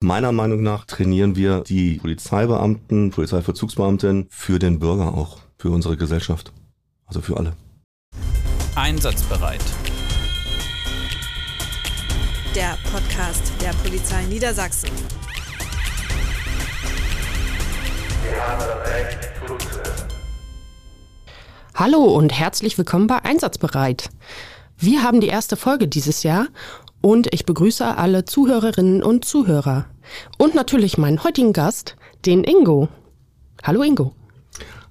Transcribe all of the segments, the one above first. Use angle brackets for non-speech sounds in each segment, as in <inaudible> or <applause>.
Meiner Meinung nach trainieren wir die Polizeibeamten, Polizeivollzugsbeamten für den Bürger auch, für unsere Gesellschaft. Also für alle. Einsatzbereit. Der Podcast der Polizei Niedersachsen. Hallo und herzlich willkommen bei Einsatzbereit. Wir haben die erste Folge dieses Jahr und ich begrüße alle Zuhörerinnen und Zuhörer. Und natürlich meinen heutigen Gast, den Ingo. Hallo Ingo.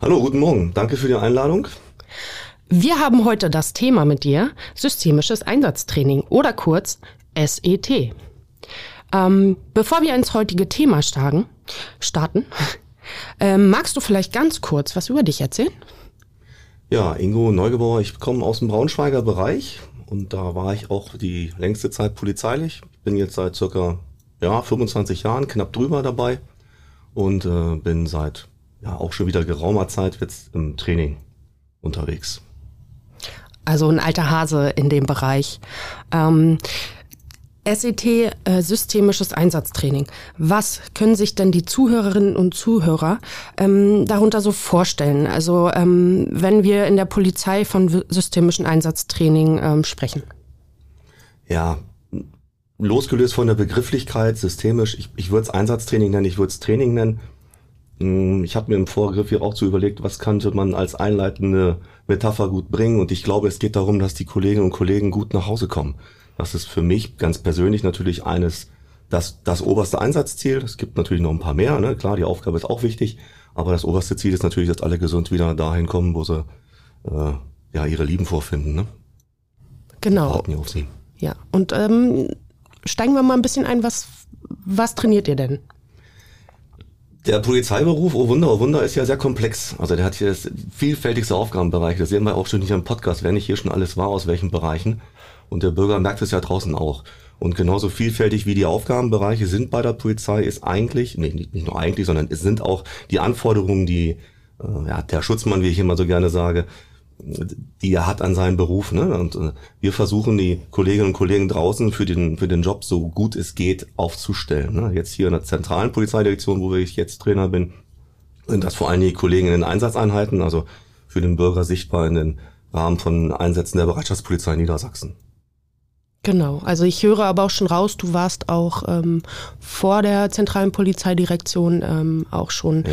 Hallo, guten Morgen. Danke für die Einladung. Wir haben heute das Thema mit dir, systemisches Einsatztraining oder kurz SET. Ähm, bevor wir ins heutige Thema starten, starten <laughs> ähm, magst du vielleicht ganz kurz was über dich erzählen? Ja, Ingo Neugebauer, ich komme aus dem Braunschweiger Bereich und da war ich auch die längste Zeit polizeilich. Ich bin jetzt seit circa ja, 25 Jahren, knapp drüber dabei und äh, bin seit ja auch schon wieder geraumer Zeit jetzt im Training unterwegs. Also ein alter Hase in dem Bereich. Ähm, SET, äh, systemisches Einsatztraining. Was können sich denn die Zuhörerinnen und Zuhörer ähm, darunter so vorstellen? Also ähm, wenn wir in der Polizei von systemischen Einsatztraining ähm, sprechen. Ja, losgelöst von der Begrifflichkeit, systemisch, ich, ich würde es Einsatztraining nennen, ich würde es Training nennen. Hm, ich habe mir im Vorgriff hier auch zu überlegt, was könnte man als einleitende Metapher gut bringen. Und ich glaube, es geht darum, dass die Kolleginnen und Kollegen gut nach Hause kommen. Das ist für mich ganz persönlich natürlich eines, das, das oberste Einsatzziel. Es gibt natürlich noch ein paar mehr, ne? klar, die Aufgabe ist auch wichtig, aber das oberste Ziel ist natürlich, dass alle gesund wieder dahin kommen, wo sie äh, ja ihre Lieben vorfinden. Ne? Genau. Warten auf sie. Ja, und ähm, steigen wir mal ein bisschen ein, was, was trainiert ihr denn? Der Polizeiberuf, oh Wunder, oh Wunder, ist ja sehr komplex. Also der hat hier das vielfältigste Aufgabenbereich. Das sehen wir auch schon hier im Podcast, wenn nicht hier schon alles war, aus welchen Bereichen. Und der Bürger merkt es ja draußen auch. Und genauso vielfältig wie die Aufgabenbereiche sind bei der Polizei, ist eigentlich, nee, nicht, nicht nur eigentlich, sondern es sind auch die Anforderungen, die äh, ja, der Schutzmann, wie ich immer so gerne sage, die er hat an seinem Beruf. Ne? Und äh, wir versuchen die Kolleginnen und Kollegen draußen für den, für den Job so gut es geht aufzustellen. Ne? Jetzt hier in der zentralen Polizeidirektion, wo ich jetzt Trainer bin, sind das vor allem die Kollegen in den Einsatzeinheiten, also für den Bürger sichtbar in den Rahmen von Einsätzen der Bereitschaftspolizei Niedersachsen. Genau, also ich höre aber auch schon raus, du warst auch ähm, vor der zentralen Polizeidirektion ähm, auch schon ja.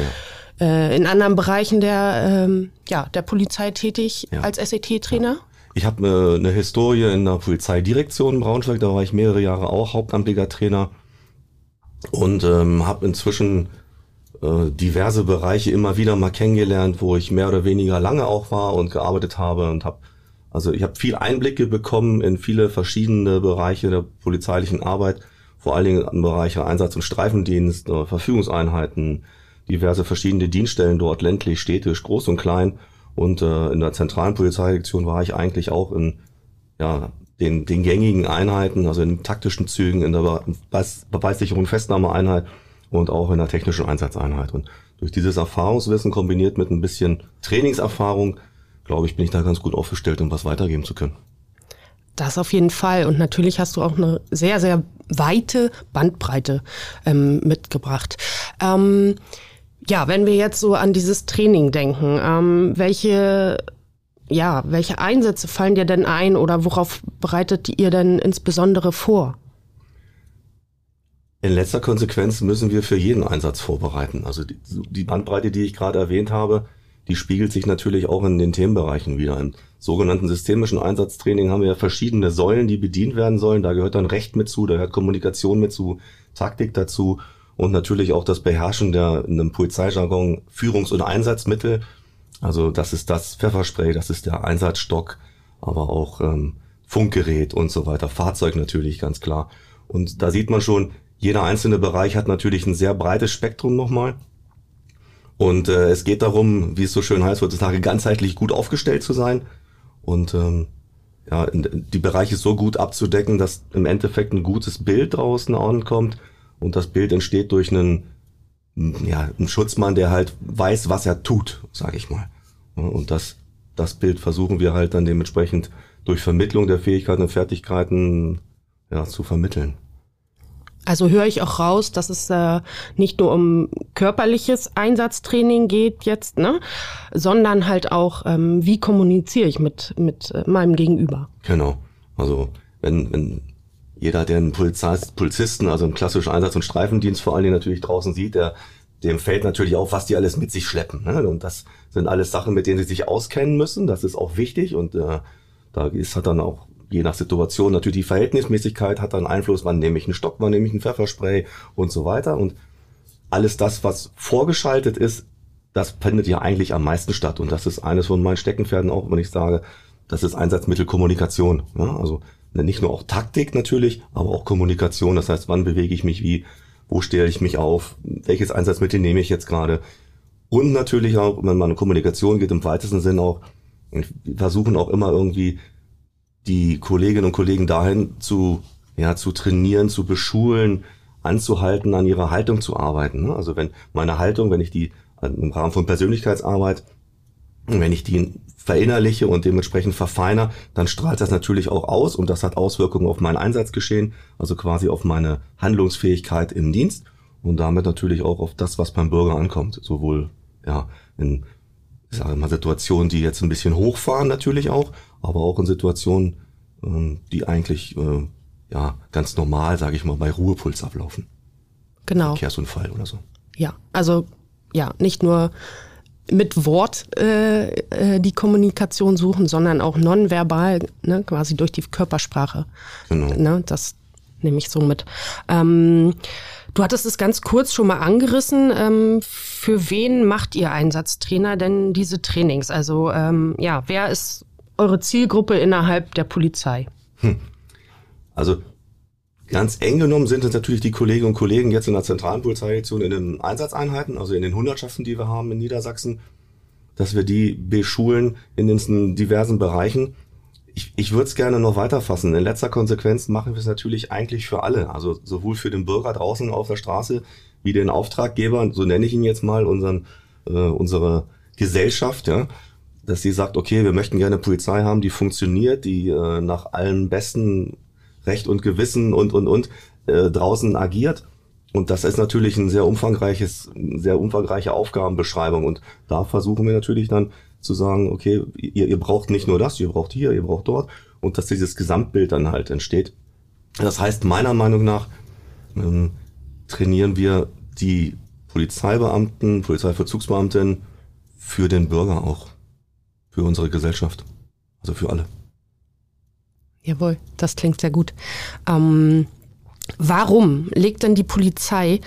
Äh, in anderen Bereichen der, ähm, ja, der Polizei tätig ja. als SET-Trainer. Ja. Ich habe äh, eine Historie in der Polizeidirektion in Braunschweig, da war ich mehrere Jahre auch hauptamtlicher Trainer und ähm, habe inzwischen äh, diverse Bereiche immer wieder mal kennengelernt, wo ich mehr oder weniger lange auch war und gearbeitet habe und habe also ich habe viel Einblicke bekommen in viele verschiedene Bereiche der polizeilichen Arbeit, vor allen Dingen in Bereiche Einsatz- und Streifendienst, äh, Verfügungseinheiten, diverse verschiedene Dienststellen dort, ländlich, städtisch, groß und klein. Und äh, in der zentralen Polizeidirektion war ich eigentlich auch in ja, den, den gängigen Einheiten, also in taktischen Zügen, in der Beweissicherung Festnahmeeinheit und auch in der technischen Einsatzeinheit. Und durch dieses Erfahrungswissen kombiniert mit ein bisschen Trainingserfahrung glaube ich, bin ich da ganz gut aufgestellt, um was weitergeben zu können. Das auf jeden Fall. Und natürlich hast du auch eine sehr, sehr weite Bandbreite ähm, mitgebracht. Ähm, ja, wenn wir jetzt so an dieses Training denken, ähm, welche, ja, welche Einsätze fallen dir denn ein oder worauf bereitet ihr denn insbesondere vor? In letzter Konsequenz müssen wir für jeden Einsatz vorbereiten. Also die, die Bandbreite, die ich gerade erwähnt habe, die spiegelt sich natürlich auch in den Themenbereichen wieder. Im sogenannten systemischen Einsatztraining haben wir ja verschiedene Säulen, die bedient werden sollen. Da gehört dann Recht mit zu, da gehört Kommunikation mit zu, Taktik dazu und natürlich auch das Beherrschen der in einem Polizeijargon Führungs- und Einsatzmittel. Also das ist das Pfefferspray, das ist der Einsatzstock, aber auch ähm, Funkgerät und so weiter, Fahrzeug natürlich ganz klar. Und da sieht man schon, jeder einzelne Bereich hat natürlich ein sehr breites Spektrum nochmal. Und äh, es geht darum, wie es so schön heißt heutzutage, ganzheitlich gut aufgestellt zu sein und ähm, ja, die Bereiche so gut abzudecken, dass im Endeffekt ein gutes Bild draußen ankommt und das Bild entsteht durch einen, ja, einen Schutzmann, der halt weiß, was er tut, sage ich mal. Und das, das Bild versuchen wir halt dann dementsprechend durch Vermittlung der Fähigkeiten und Fertigkeiten ja, zu vermitteln. Also höre ich auch raus, dass es äh, nicht nur um körperliches Einsatztraining geht jetzt, ne, sondern halt auch, ähm, wie kommuniziere ich mit, mit äh, meinem Gegenüber. Genau. Also wenn, wenn jeder, der einen Polizisten, also einen klassischen Einsatz- und Streifendienst vor allen Dingen natürlich draußen sieht, der, dem fällt natürlich auf, was die alles mit sich schleppen. Ne? Und das sind alles Sachen, mit denen sie sich auskennen müssen. Das ist auch wichtig und äh, da ist hat dann auch je nach Situation natürlich die Verhältnismäßigkeit hat dann Einfluss, wann nehme ich einen Stock, wann nehme ich einen Pfefferspray und so weiter. Und alles das, was vorgeschaltet ist, das findet ja eigentlich am meisten statt. Und das ist eines von meinen Steckenpferden auch, wenn ich sage, das ist Einsatzmittel Kommunikation. Ja, also nicht nur auch Taktik natürlich, aber auch Kommunikation. Das heißt, wann bewege ich mich wie, wo stelle ich mich auf, welches Einsatzmittel nehme ich jetzt gerade. Und natürlich auch, wenn man eine Kommunikation geht, im weitesten Sinn auch, versuchen auch immer irgendwie die Kolleginnen und Kollegen dahin zu, ja, zu trainieren, zu beschulen, anzuhalten, an ihrer Haltung zu arbeiten. Ne? Also wenn meine Haltung, wenn ich die im Rahmen von Persönlichkeitsarbeit, wenn ich die verinnerliche und dementsprechend verfeiner, dann strahlt das natürlich auch aus und das hat Auswirkungen auf mein Einsatzgeschehen, also quasi auf meine Handlungsfähigkeit im Dienst und damit natürlich auch auf das, was beim Bürger ankommt, sowohl ja in ich sage mal Situationen, die jetzt ein bisschen hochfahren natürlich auch, aber auch in Situationen, ähm, die eigentlich äh, ja ganz normal, sage ich mal, bei Ruhepuls ablaufen. Genau. Verkehrsunfall oder so. Ja, also ja, nicht nur mit Wort äh, äh, die Kommunikation suchen, sondern auch nonverbal, ne, quasi durch die Körpersprache. Genau. Ne, das nehme ich so mit. Ähm, du hattest es ganz kurz schon mal angerissen. Ähm, für wen macht ihr Einsatztrainer denn diese Trainings? Also ähm, ja, wer ist eure Zielgruppe innerhalb der Polizei? Hm. Also ganz eng genommen sind es natürlich die Kolleginnen und Kollegen jetzt in der zentralen Polizeidirektion in den Einsatzeinheiten, also in den Hundertschaften, die wir haben in Niedersachsen, dass wir die beschulen in den diversen Bereichen. Ich, ich würde es gerne noch weiterfassen. In letzter Konsequenz machen wir es natürlich eigentlich für alle, also sowohl für den Bürger draußen auf der Straße wie den Auftraggeber, so nenne ich ihn jetzt mal, unseren, äh, unsere Gesellschaft, ja, dass sie sagt, okay, wir möchten gerne Polizei haben, die funktioniert, die äh, nach allem besten Recht und Gewissen und und und äh, draußen agiert. Und das ist natürlich ein sehr umfangreiches, sehr umfangreiche Aufgabenbeschreibung. Und da versuchen wir natürlich dann zu sagen, okay, ihr, ihr braucht nicht nur das, ihr braucht hier, ihr braucht dort. Und dass dieses Gesamtbild dann halt entsteht. Das heißt, meiner Meinung nach ähm, trainieren wir die Polizeibeamten, Polizeivollzugsbeamten für den Bürger auch für unsere Gesellschaft. Also für alle. Jawohl, das klingt sehr gut. Ähm, warum legt denn die Polizei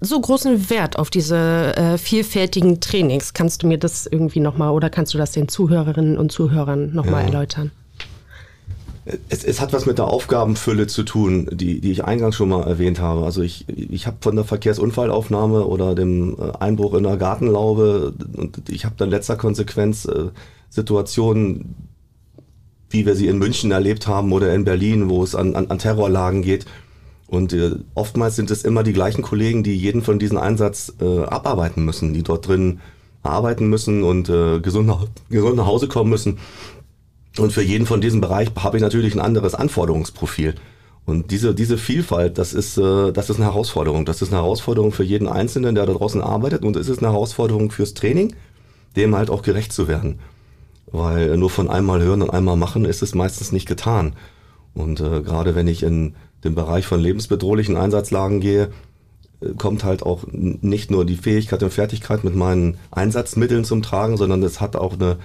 so großen Wert auf diese äh, vielfältigen Trainings? Kannst du mir das irgendwie nochmal oder kannst du das den Zuhörerinnen und Zuhörern nochmal ja. erläutern? Es, es, hat was mit der Aufgabenfülle zu tun, die, die ich eingangs schon mal erwähnt habe. Also ich, ich habe von der Verkehrsunfallaufnahme oder dem äh, Einbruch in der Gartenlaube und ich habe dann letzter Konsequenz äh, Situationen, wie wir sie in München erlebt haben oder in Berlin, wo es an, an, an Terrorlagen geht. Und äh, oftmals sind es immer die gleichen Kollegen, die jeden von diesen Einsatz äh, abarbeiten müssen, die dort drin arbeiten müssen und äh, gesund, nach, gesund nach Hause kommen müssen. Und für jeden von diesem Bereich habe ich natürlich ein anderes Anforderungsprofil. Und diese, diese Vielfalt, das ist, äh, das ist eine Herausforderung. Das ist eine Herausforderung für jeden Einzelnen, der da draußen arbeitet. Und es ist eine Herausforderung fürs Training, dem halt auch gerecht zu werden. Weil nur von einmal hören und einmal machen ist es meistens nicht getan. Und äh, gerade wenn ich in den Bereich von lebensbedrohlichen Einsatzlagen gehe, äh, kommt halt auch nicht nur die Fähigkeit und Fertigkeit mit meinen Einsatzmitteln zum Tragen, sondern es hat auch eine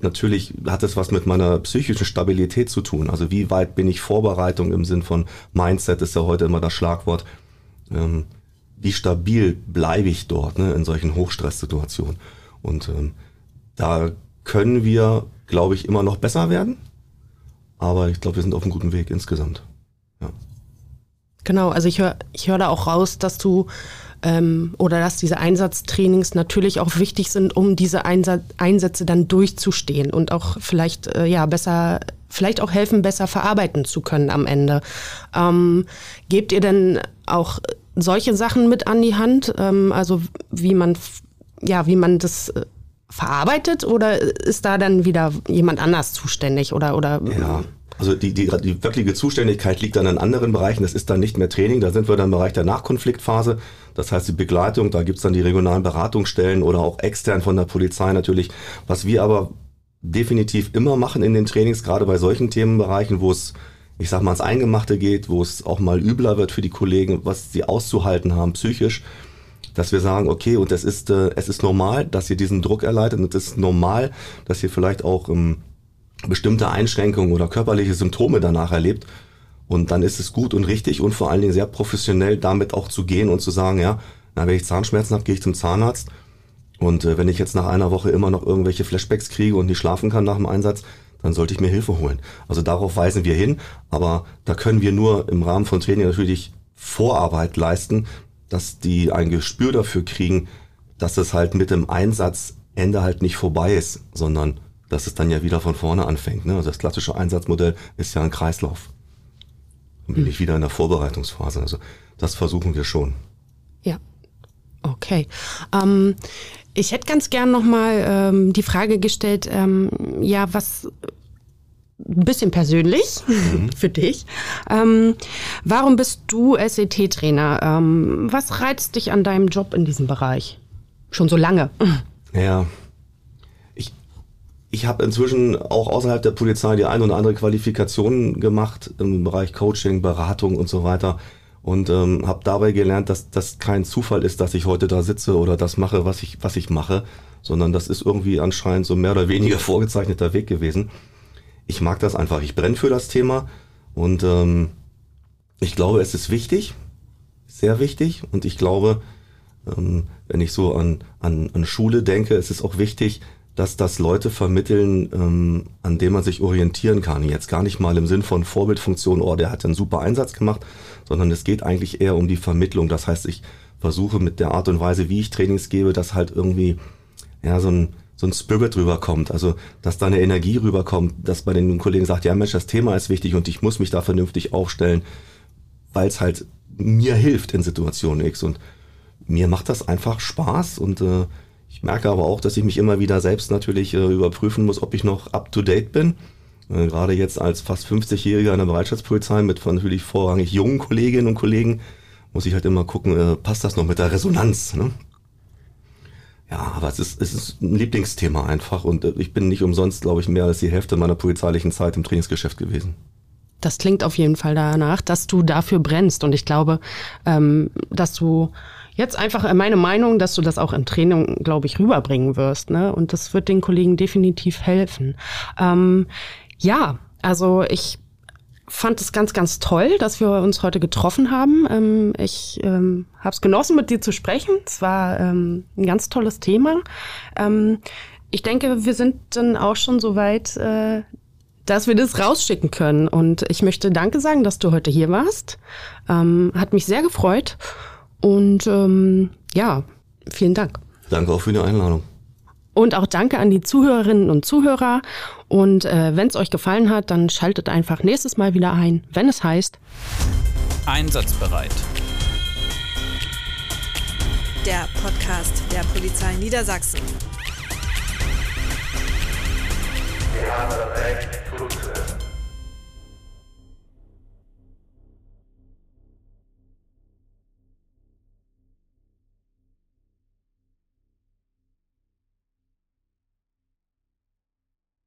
natürlich hat es was mit meiner psychischen Stabilität zu tun. Also wie weit bin ich Vorbereitung im Sinn von Mindset ist ja heute immer das Schlagwort. Ähm, wie stabil bleibe ich dort ne, in solchen Hochstresssituationen? Und ähm, da können wir, glaube ich, immer noch besser werden. Aber ich glaube, wir sind auf einem guten Weg insgesamt. Ja. Genau, also ich höre ich hör da auch raus, dass du ähm, oder dass diese Einsatztrainings natürlich auch wichtig sind, um diese Einsatz, Einsätze dann durchzustehen und auch vielleicht äh, ja besser, vielleicht auch helfen, besser verarbeiten zu können am Ende. Ähm, gebt ihr denn auch solche Sachen mit an die Hand? Ähm, also wie man ja, wie man das äh, verarbeitet oder ist da dann wieder jemand anders zuständig oder oder ja Also die, die, die wirkliche Zuständigkeit liegt dann in anderen Bereichen. Das ist dann nicht mehr Training, da sind wir dann im Bereich der Nachkonfliktphase. Das heißt die Begleitung, da gibt's dann die regionalen Beratungsstellen oder auch extern von der Polizei natürlich. Was wir aber definitiv immer machen in den Trainings, gerade bei solchen Themenbereichen, wo es, ich sag mal, ans Eingemachte geht, wo es auch mal übler wird für die Kollegen, was sie auszuhalten haben psychisch, dass wir sagen, okay, und es ist, äh, es ist normal, dass ihr diesen Druck erleidet und es ist normal, dass ihr vielleicht auch ähm, bestimmte Einschränkungen oder körperliche Symptome danach erlebt. Und dann ist es gut und richtig und vor allen Dingen sehr professionell damit auch zu gehen und zu sagen, ja, na, wenn ich Zahnschmerzen habe, gehe ich zum Zahnarzt. Und äh, wenn ich jetzt nach einer Woche immer noch irgendwelche Flashbacks kriege und nicht schlafen kann nach dem Einsatz, dann sollte ich mir Hilfe holen. Also darauf weisen wir hin, aber da können wir nur im Rahmen von Training natürlich Vorarbeit leisten, dass die ein Gespür dafür kriegen, dass es halt mit dem Einsatzende halt nicht vorbei ist, sondern dass es dann ja wieder von vorne anfängt. Ne? Also das klassische Einsatzmodell ist ja ein Kreislauf. Dann bin hm. ich wieder in der Vorbereitungsphase. Also das versuchen wir schon. Ja. Okay. Ähm, ich hätte ganz gern nochmal ähm, die Frage gestellt, ähm, ja, was ein bisschen persönlich mhm. <laughs> für dich. Ähm, warum bist du SET-Trainer? Ähm, was reizt dich an deinem Job in diesem Bereich? Schon so lange. Ja, ich habe inzwischen auch außerhalb der Polizei die ein oder andere Qualifikation gemacht im Bereich Coaching, Beratung und so weiter und ähm, habe dabei gelernt, dass das kein Zufall ist, dass ich heute da sitze oder das mache, was ich was ich mache, sondern das ist irgendwie anscheinend so mehr oder weniger <laughs> vorgezeichneter Weg gewesen. Ich mag das einfach. Ich brenne für das Thema und ähm, ich glaube, es ist wichtig, sehr wichtig und ich glaube, ähm, wenn ich so an, an, an Schule denke, es ist auch wichtig, dass das Leute vermitteln, ähm, an dem man sich orientieren kann. Jetzt gar nicht mal im Sinn von Vorbildfunktion, oh, der hat einen super Einsatz gemacht, sondern es geht eigentlich eher um die Vermittlung. Das heißt, ich versuche mit der Art und Weise, wie ich Trainings gebe, dass halt irgendwie ja so ein so ein Spirit rüberkommt, also dass da eine Energie rüberkommt, dass bei den Kollegen sagt, ja Mensch, das Thema ist wichtig und ich muss mich da vernünftig aufstellen, weil es halt mir hilft in Situationen X und mir macht das einfach Spaß und äh, ich merke aber auch, dass ich mich immer wieder selbst natürlich äh, überprüfen muss, ob ich noch up-to-date bin. Äh, gerade jetzt als fast 50-Jähriger in der Bereitschaftspolizei mit natürlich vorrangig jungen Kolleginnen und Kollegen muss ich halt immer gucken, äh, passt das noch mit der Resonanz. Ne? Ja, aber es ist, es ist ein Lieblingsthema einfach und äh, ich bin nicht umsonst, glaube ich, mehr als die Hälfte meiner polizeilichen Zeit im Trainingsgeschäft gewesen. Das klingt auf jeden Fall danach, dass du dafür brennst und ich glaube, ähm, dass du Jetzt einfach meine Meinung, dass du das auch im Training, glaube ich, rüberbringen wirst. Ne? Und das wird den Kollegen definitiv helfen. Ähm, ja, also ich fand es ganz, ganz toll, dass wir uns heute getroffen haben. Ähm, ich ähm, habe es genossen, mit dir zu sprechen. Es war ähm, ein ganz tolles Thema. Ähm, ich denke, wir sind dann auch schon so weit, äh, dass wir das rausschicken können. Und ich möchte Danke sagen, dass du heute hier warst. Ähm, hat mich sehr gefreut. Und ähm, ja, vielen Dank. Danke auch für die Einladung. Und auch danke an die Zuhörerinnen und Zuhörer. Und äh, wenn es euch gefallen hat, dann schaltet einfach nächstes Mal wieder ein, wenn es heißt Einsatzbereit. Der Podcast der Polizei Niedersachsen. Wir haben das Recht